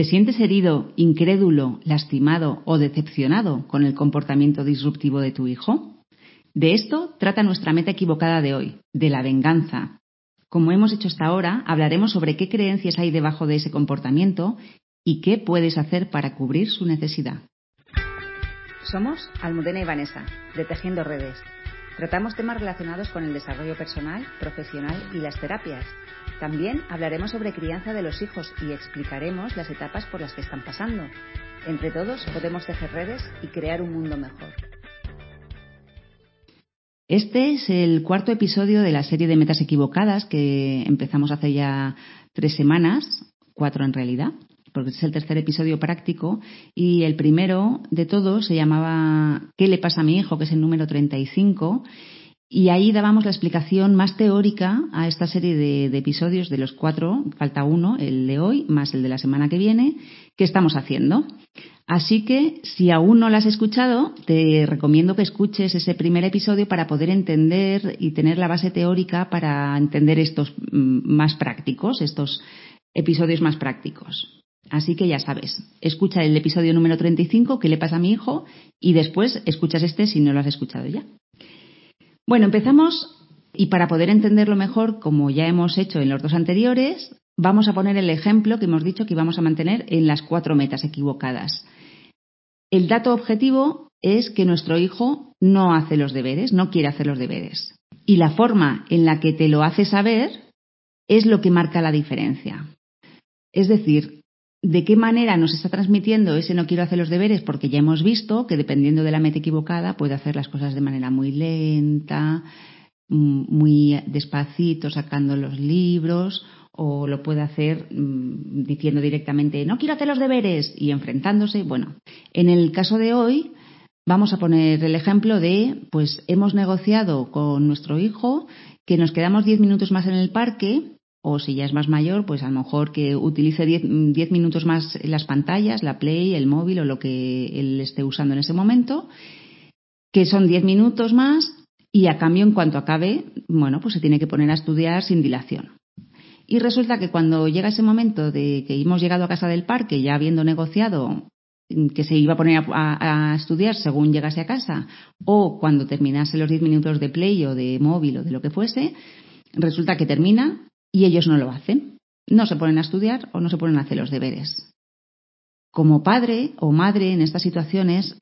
¿Te sientes herido, incrédulo, lastimado o decepcionado con el comportamiento disruptivo de tu hijo? De esto trata nuestra meta equivocada de hoy, de la venganza. Como hemos hecho hasta ahora, hablaremos sobre qué creencias hay debajo de ese comportamiento y qué puedes hacer para cubrir su necesidad. Somos Almudena y Vanessa, Tejiendo Redes. Tratamos temas relacionados con el desarrollo personal, profesional y las terapias también hablaremos sobre crianza de los hijos y explicaremos las etapas por las que están pasando. Entre todos podemos tejer redes y crear un mundo mejor. Este es el cuarto episodio de la serie de metas equivocadas que empezamos hace ya tres semanas, cuatro en realidad, porque es el tercer episodio práctico y el primero de todos se llamaba ¿Qué le pasa a mi hijo? que es el número 35 y ahí dábamos la explicación más teórica a esta serie de, episodios de los cuatro, falta uno, el de hoy, más el de la semana que viene, que estamos haciendo. Así que, si aún no lo has escuchado, te recomiendo que escuches ese primer episodio para poder entender y tener la base teórica para entender estos mm, más prácticos, estos episodios más prácticos. Así que ya sabes, escucha el episodio número 35, ¿qué le pasa a mi hijo? Y después escuchas este si no lo has escuchado ya. Bueno, empezamos y para poder entenderlo mejor, como ya hemos hecho en los dos anteriores, vamos a poner el ejemplo que hemos dicho que íbamos a mantener en las cuatro metas equivocadas. El dato objetivo es que nuestro hijo no hace los deberes, no quiere hacer los deberes. Y la forma en la que te lo hace saber es lo que marca la diferencia. Es decir, de qué manera nos está transmitiendo ese no quiero hacer los deberes, porque ya hemos visto que dependiendo de la meta equivocada puede hacer las cosas de manera muy lenta, mm, muy despacito, sacando los libros, o lo puede hacer mm, diciendo directamente no quiero hacer los deberes y enfrentándose. Bueno, en el caso de hoy vamos a poner el ejemplo de, pues hemos negociado con nuestro hijo que nos quedamos diez minutos más en el parque o si ya es más mayor, pues a lo mejor que utilice 10 minutos más las pantallas, la Play, el móvil o lo que él esté usando en ese momento, que son 10 minutos más y a cambio en cuanto acabe, bueno, pues se tiene que poner a estudiar sin dilación. Y resulta que cuando llega ese momento de que hemos llegado a casa del parque, ya habiendo negociado que se iba a poner a, a, estudiar según llegase a casa, o cuando terminase los 10 minutos de play o de móvil o de lo que fuese, resulta que termina y ellos no lo hacen. No se ponen a estudiar o no se ponen a hacer los deberes. Como padre o madre en estas situaciones,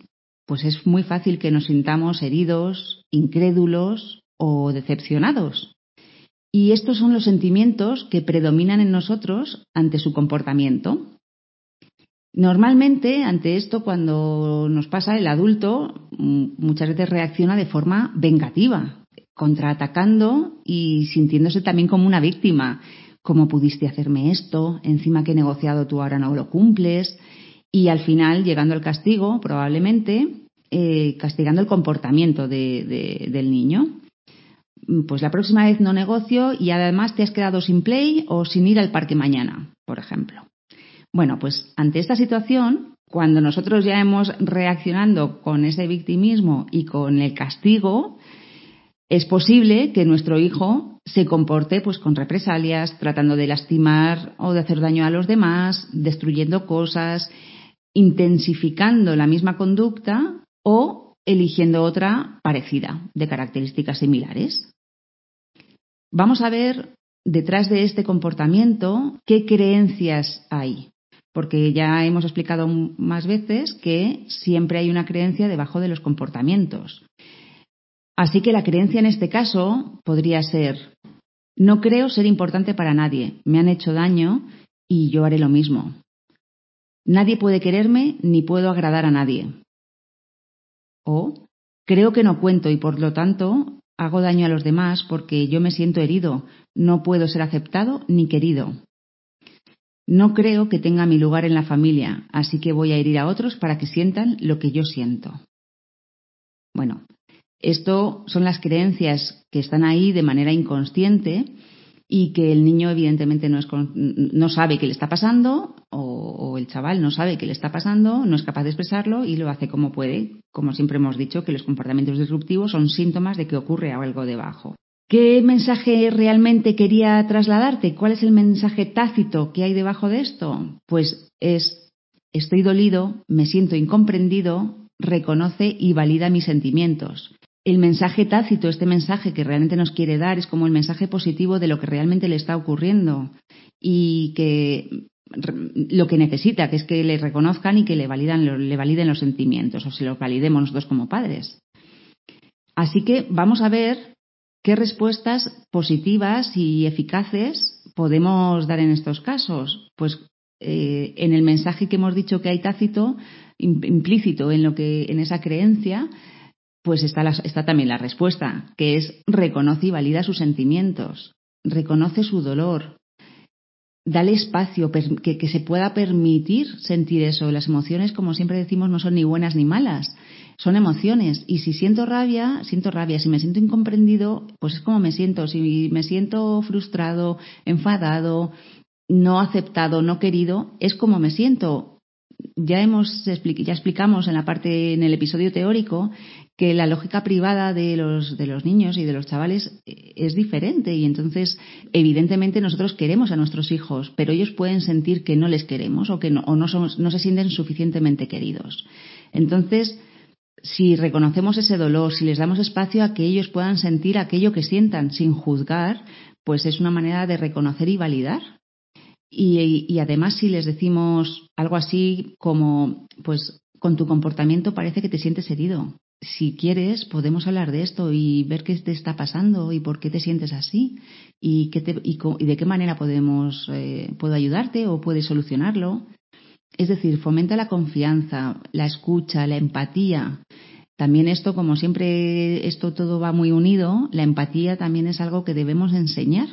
pues es muy fácil que nos sintamos heridos, incrédulos o decepcionados. Y estos son los sentimientos que predominan en nosotros ante su comportamiento. Normalmente, ante esto, cuando nos pasa, el adulto muchas veces reacciona de forma vengativa, contraatacando y sintiéndose también como una víctima. ¿Cómo pudiste hacerme esto? Encima que he negociado tú ahora no lo cumples. Y al final, llegando al castigo, probablemente, eh, castigando el comportamiento del niño. Pues la próxima vez no negocio y además te has quedado sin play o sin ir al parque mañana, por ejemplo. Bueno, pues ante esta situación, cuando nosotros ya hemos reaccionando con ese victimismo y con el castigo, es posible que nuestro hijo se comporte pues con represalias, tratando de lastimar o de hacer daño a los demás, destruyendo cosas, intensificando la misma conducta o eligiendo otra parecida, de características similares. Vamos a ver detrás de este comportamiento qué creencias hay, porque ya hemos explicado más veces que siempre hay una creencia debajo de los comportamientos. Así que la creencia en este caso podría ser, no creo ser importante para nadie, me han hecho daño y yo haré lo mismo. Nadie puede quererme ni puedo agradar a nadie. O, creo que no cuento y por lo tanto hago daño a los demás porque yo me siento herido, no puedo ser aceptado ni querido. No creo que tenga mi lugar en la familia, así que voy a herir a otros para que sientan lo que yo siento. Bueno, esto son las creencias que están ahí de manera inconsciente y que el niño evidentemente no, sabe qué le está pasando o, el chaval no sabe qué le está pasando, no es capaz de expresarlo y lo hace como puede. Como siempre hemos dicho que los comportamientos disruptivos son síntomas de que ocurre algo debajo. ¿Qué mensaje realmente quería trasladarte? ¿Cuál es el mensaje tácito que hay debajo de esto? Pues es, estoy dolido, me siento incomprendido, reconoce y valida mis sentimientos. El mensaje tácito, este mensaje que realmente nos quiere dar, es como el mensaje positivo de lo que realmente le está ocurriendo y que lo que necesita, que es que le reconozcan y que le, validan, le validen los sentimientos, o se los validemos nosotros como padres. Así que vamos a ver ¿Qué respuestas positivas y eficaces podemos dar en estos casos? Pues eh, en el mensaje que hemos dicho que hay tácito, implícito en lo que, en esa creencia, pues está, está también la respuesta, que es reconoce y valida sus sentimientos, reconoce su dolor, dale espacio, que, que, se pueda permitir sentir eso. Las emociones, como siempre decimos, no son ni buenas ni malas son emociones. Y si siento rabia, siento rabia. Si me siento incomprendido, pues es como me siento. Si me siento frustrado, enfadado, no aceptado, no querido, es como me siento. Ya hemos ya explicamos en la parte en el episodio teórico que la lógica privada de los de los niños y de los chavales es diferente y entonces evidentemente nosotros queremos a nuestros hijos, pero ellos pueden sentir que no les queremos o que no, o no, somos, no se sienten suficientemente queridos. Entonces, si reconocemos ese dolor, si les damos espacio a que ellos puedan sentir aquello que sientan sin juzgar, pues es una manera de reconocer y validar. Y, además si les decimos algo así como, pues con tu comportamiento parece que te sientes herido. Si quieres, podemos hablar de esto y ver qué te está pasando y por qué te sientes así y, qué y, de qué manera podemos, eh, puedo ayudarte o puedes solucionarlo. Es decir, fomenta la confianza, la escucha, la empatía. También esto, como siempre, esto todo va muy unido, la empatía también es algo que debemos enseñar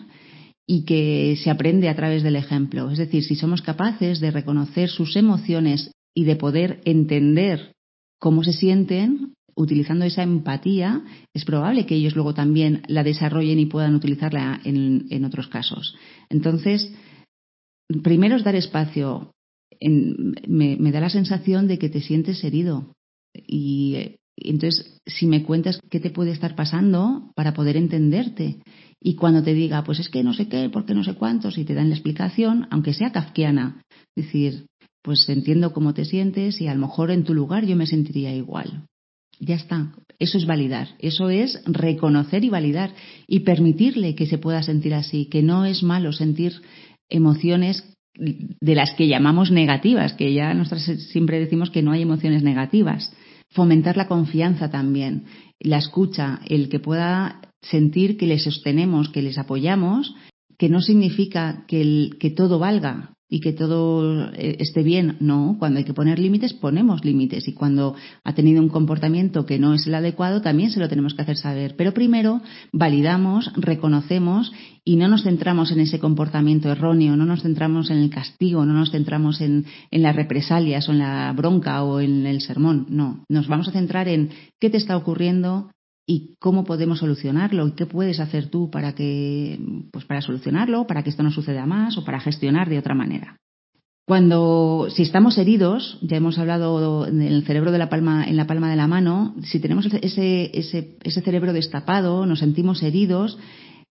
y que se aprende a través del ejemplo. Es decir, si somos capaces de reconocer sus emociones y de poder entender cómo se sienten, utilizando esa empatía, es probable que ellos luego también la desarrollen y puedan utilizarla en, otros casos. Entonces, primero es dar espacio, me, da la sensación de que te sientes herido. Y, entonces, si me cuentas qué te puede estar pasando para poder entenderte. Y cuando te diga, pues es que no sé qué, porque no sé cuántos, y te dan la explicación, aunque sea kafkiana, decir, pues entiendo cómo te sientes y a lo mejor en tu lugar yo me sentiría igual. Ya está. Eso es validar. Eso es reconocer y validar y permitirle que se pueda sentir así, que no es malo sentir emociones de las que llamamos negativas, que ya nosotros siempre decimos que no hay emociones negativas. Fomentar la confianza también, la escucha, el que pueda sentir que les sostenemos, que les apoyamos, que no significa que, el, que todo valga, y que todo eh, esté bien. No, cuando hay que poner límites, ponemos límites. Y cuando ha tenido un comportamiento que no es el adecuado, también se lo tenemos que hacer saber. Pero primero validamos, reconocemos y no nos centramos en ese comportamiento erróneo, no nos centramos en el castigo, no nos centramos en, en las represalias o en la bronca o en el sermón. No, nos vamos a centrar en qué te está ocurriendo, y cómo podemos solucionarlo y qué puedes hacer tú para que pues para solucionarlo, para que esto no suceda más o para gestionar de otra manera. Cuando si estamos heridos, ya hemos hablado del cerebro de la palma en la palma de la mano, si tenemos ese, ese, ese cerebro destapado, nos sentimos heridos,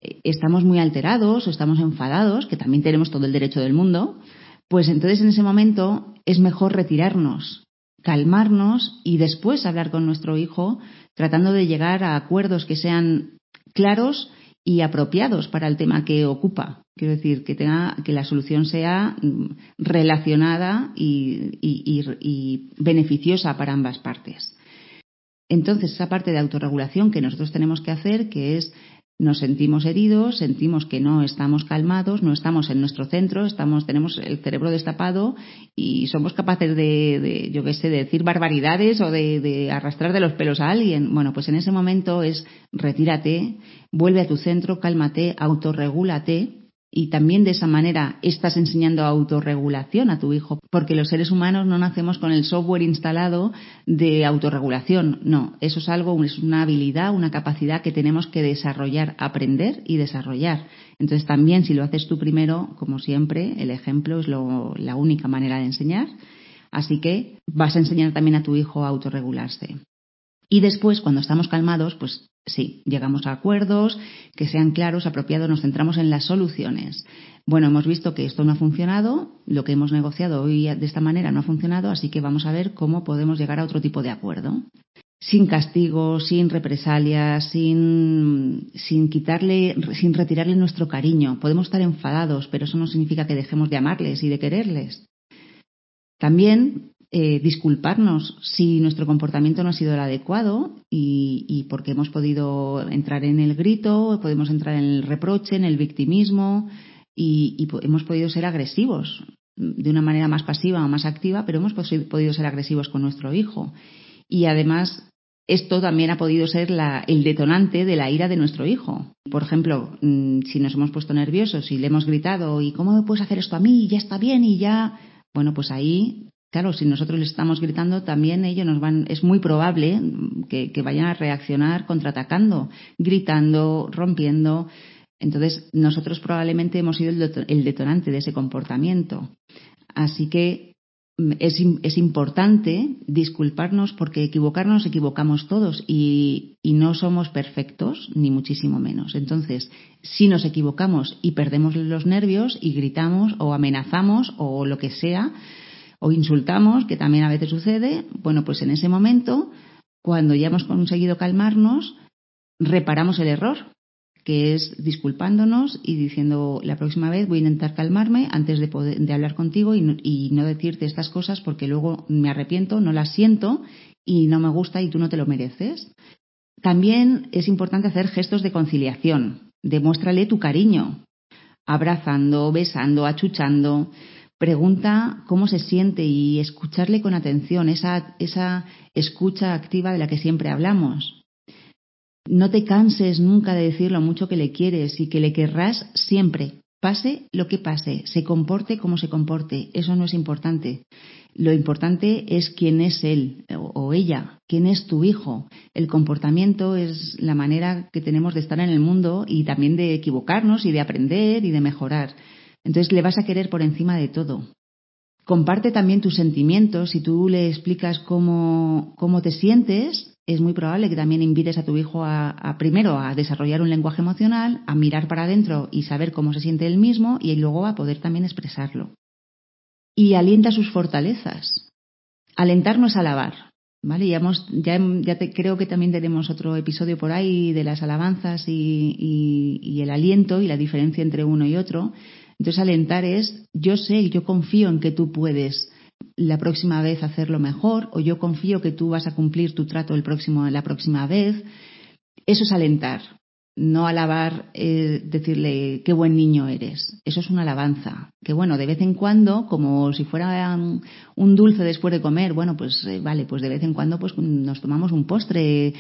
eh, estamos muy alterados o estamos enfadados, que también tenemos todo el derecho del mundo, pues entonces en ese momento es mejor retirarnos, calmarnos y después hablar con nuestro hijo tratando de llegar a acuerdos que sean claros y apropiados para el tema que ocupa. Quiero decir, que, tenga, que la solución sea mm, relacionada y, y beneficiosa para ambas partes. Entonces, esa parte de autorregulación que nosotros tenemos que hacer, que es nos sentimos heridos, sentimos que no estamos calmados, no estamos en nuestro centro, estamos, tenemos el cerebro destapado y somos capaces de, yo qué sé, de decir barbaridades o de, de, arrastrar de los pelos a alguien. Bueno, pues en ese momento es retírate, vuelve a tu centro, cálmate, autorregúlate y también de esa manera estás enseñando autorregulación a tu hijo, porque los seres humanos no nacemos con el software instalado de autorregulación, no, eso es algo, es una habilidad, una capacidad que tenemos que desarrollar, aprender y desarrollar. Entonces también si lo haces tú primero, como siempre, el ejemplo es la única manera de enseñar, así que vas a enseñar también a tu hijo a autorregularse. Y después, cuando estamos calmados, pues Sí, llegamos a acuerdos que sean claros, apropiados, nos centramos en las soluciones. Bueno, hemos visto que esto no ha funcionado, lo que hemos negociado hoy de esta manera no ha funcionado, así que vamos a ver cómo podemos llegar a otro tipo de acuerdo. Sin castigo, sin represalias, sin, sin quitarle, sin retirarle nuestro cariño. Podemos estar enfadados, pero eso no significa que dejemos de amarles y de quererles. También eh, disculparnos si nuestro comportamiento no ha sido el adecuado y, porque hemos podido entrar en el grito, podemos entrar en el reproche, en el victimismo y, hemos podido ser agresivos de una manera más pasiva o más activa, pero hemos podido ser agresivos con nuestro hijo. Y además, esto también ha podido ser el detonante de la ira de nuestro hijo. Por ejemplo, mm, si nos hemos puesto nerviosos y le hemos gritado, ¿y cómo puedes hacer esto a mí? Ya está bien y ya. Bueno, pues ahí Claro, si nosotros les estamos gritando, también ellos nos van, es muy probable que, vayan a reaccionar contraatacando, gritando, rompiendo. Entonces, nosotros probablemente hemos sido el detonante de ese comportamiento. Así que mm, es, es, importante disculparnos porque equivocarnos equivocamos todos y, y, no somos perfectos, ni muchísimo menos. Entonces, si nos equivocamos y perdemos los nervios y gritamos o amenazamos o lo que sea, o insultamos, que también a veces sucede, bueno, pues en ese momento, cuando ya hemos conseguido calmarnos, reparamos el error, que es disculpándonos y diciendo la próxima vez voy a intentar calmarme antes de, poder, de hablar contigo y no, y no decirte estas cosas porque luego me arrepiento, no las siento y no me gusta y tú no te lo mereces. También es importante hacer gestos de conciliación. Demuéstrale tu cariño, abrazando, besando, achuchando, pregunta cómo se siente y escucharle con atención, esa, esa escucha activa de la que siempre hablamos. No te canses nunca de decir lo mucho que le quieres y que le querrás siempre, pase lo que pase, se comporte como se comporte, eso no es importante. Lo importante es quién es él o ella, quién es tu hijo. El comportamiento es la manera que tenemos de estar en el mundo y también de equivocarnos y de aprender y de mejorar. Entonces le vas a querer por encima de todo. Comparte también tus sentimientos. Si tú le explicas cómo, cómo te sientes, es muy probable que también invites a tu hijo a, primero a desarrollar un lenguaje emocional, a mirar para adentro y saber cómo se siente él mismo y luego a poder también expresarlo. Y alienta sus fortalezas. Alentar no es alabar. ¿Vale? Ya, hemos, ya, ya creo que también tenemos otro episodio por ahí de las alabanzas y el aliento y la diferencia entre uno y otro. Entonces, alentar es, yo sé, yo confío en que tú puedes la próxima vez hacerlo mejor, o yo confío que tú vas a cumplir tu trato el próximo, la próxima vez. Eso es alentar, no alabar, eh, decirle qué buen niño eres. Eso es una alabanza. Que bueno, de vez en cuando, como si fuera un dulce después de comer, bueno, pues eh, vale, pues de vez en cuando pues nos tomamos un postre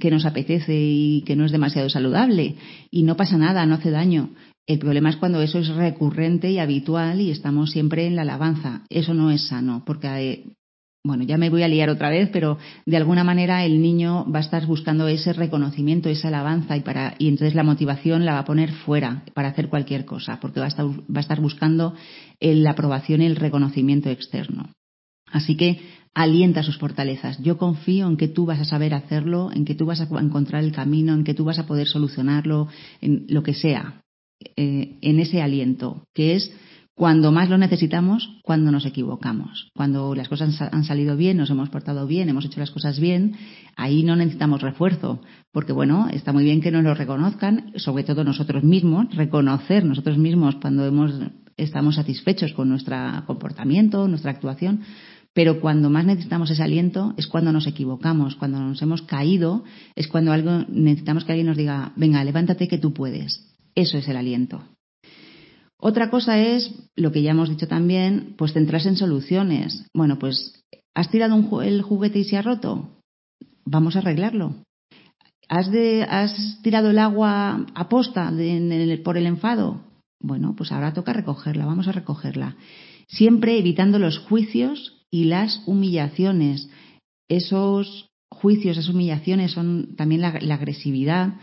que nos apetece y que no es demasiado saludable. Y no pasa nada, no hace daño. El problema es cuando eso es recurrente y habitual y estamos siempre en la alabanza. Eso no es sano, porque, eh, bueno, ya me voy a liar otra vez, pero de alguna manera el niño va a estar buscando ese reconocimiento, esa alabanza y, para, y entonces la motivación la va a poner fuera para hacer cualquier cosa, porque va a estar, va a estar buscando la aprobación y el reconocimiento externo. Así que alienta sus fortalezas. Yo confío en que tú vas a saber hacerlo, en que tú vas a encontrar el camino, en que tú vas a poder solucionarlo, en lo que sea. Eh, en ese aliento, que es cuando más lo necesitamos, cuando nos equivocamos. Cuando las cosas han salido bien, nos hemos portado bien, hemos hecho las cosas bien, ahí no necesitamos refuerzo, porque bueno, está muy bien que nos lo reconozcan, sobre todo nosotros mismos, reconocer nosotros mismos cuando hemos, estamos satisfechos con nuestro comportamiento, nuestra actuación, pero cuando más necesitamos ese aliento es cuando nos equivocamos, cuando nos hemos caído, es cuando algo necesitamos que alguien nos diga, venga, levántate que tú puedes. Eso es el aliento. Otra cosa es, lo que ya hemos dicho también, pues centrarse en soluciones. Bueno, pues, ¿has tirado el juguete y se ha roto? Vamos a arreglarlo. ¿Has, tirado el agua a posta por el enfado? Bueno, pues ahora toca recogerla, vamos a recogerla. Siempre evitando los juicios y las humillaciones. Esos juicios, esas humillaciones son también la agresividad,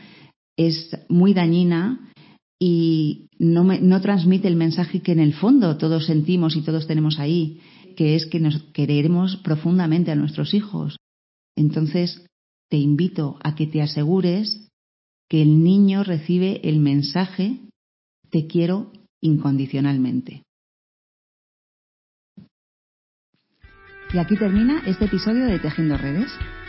es muy dañina y no, no transmite el mensaje que en el fondo todos sentimos y todos tenemos ahí, que es que nos queremos profundamente a nuestros hijos. Entonces, te invito a que te asegures que el niño recibe el mensaje te quiero incondicionalmente. Y aquí termina este episodio de Tejiendo Redes.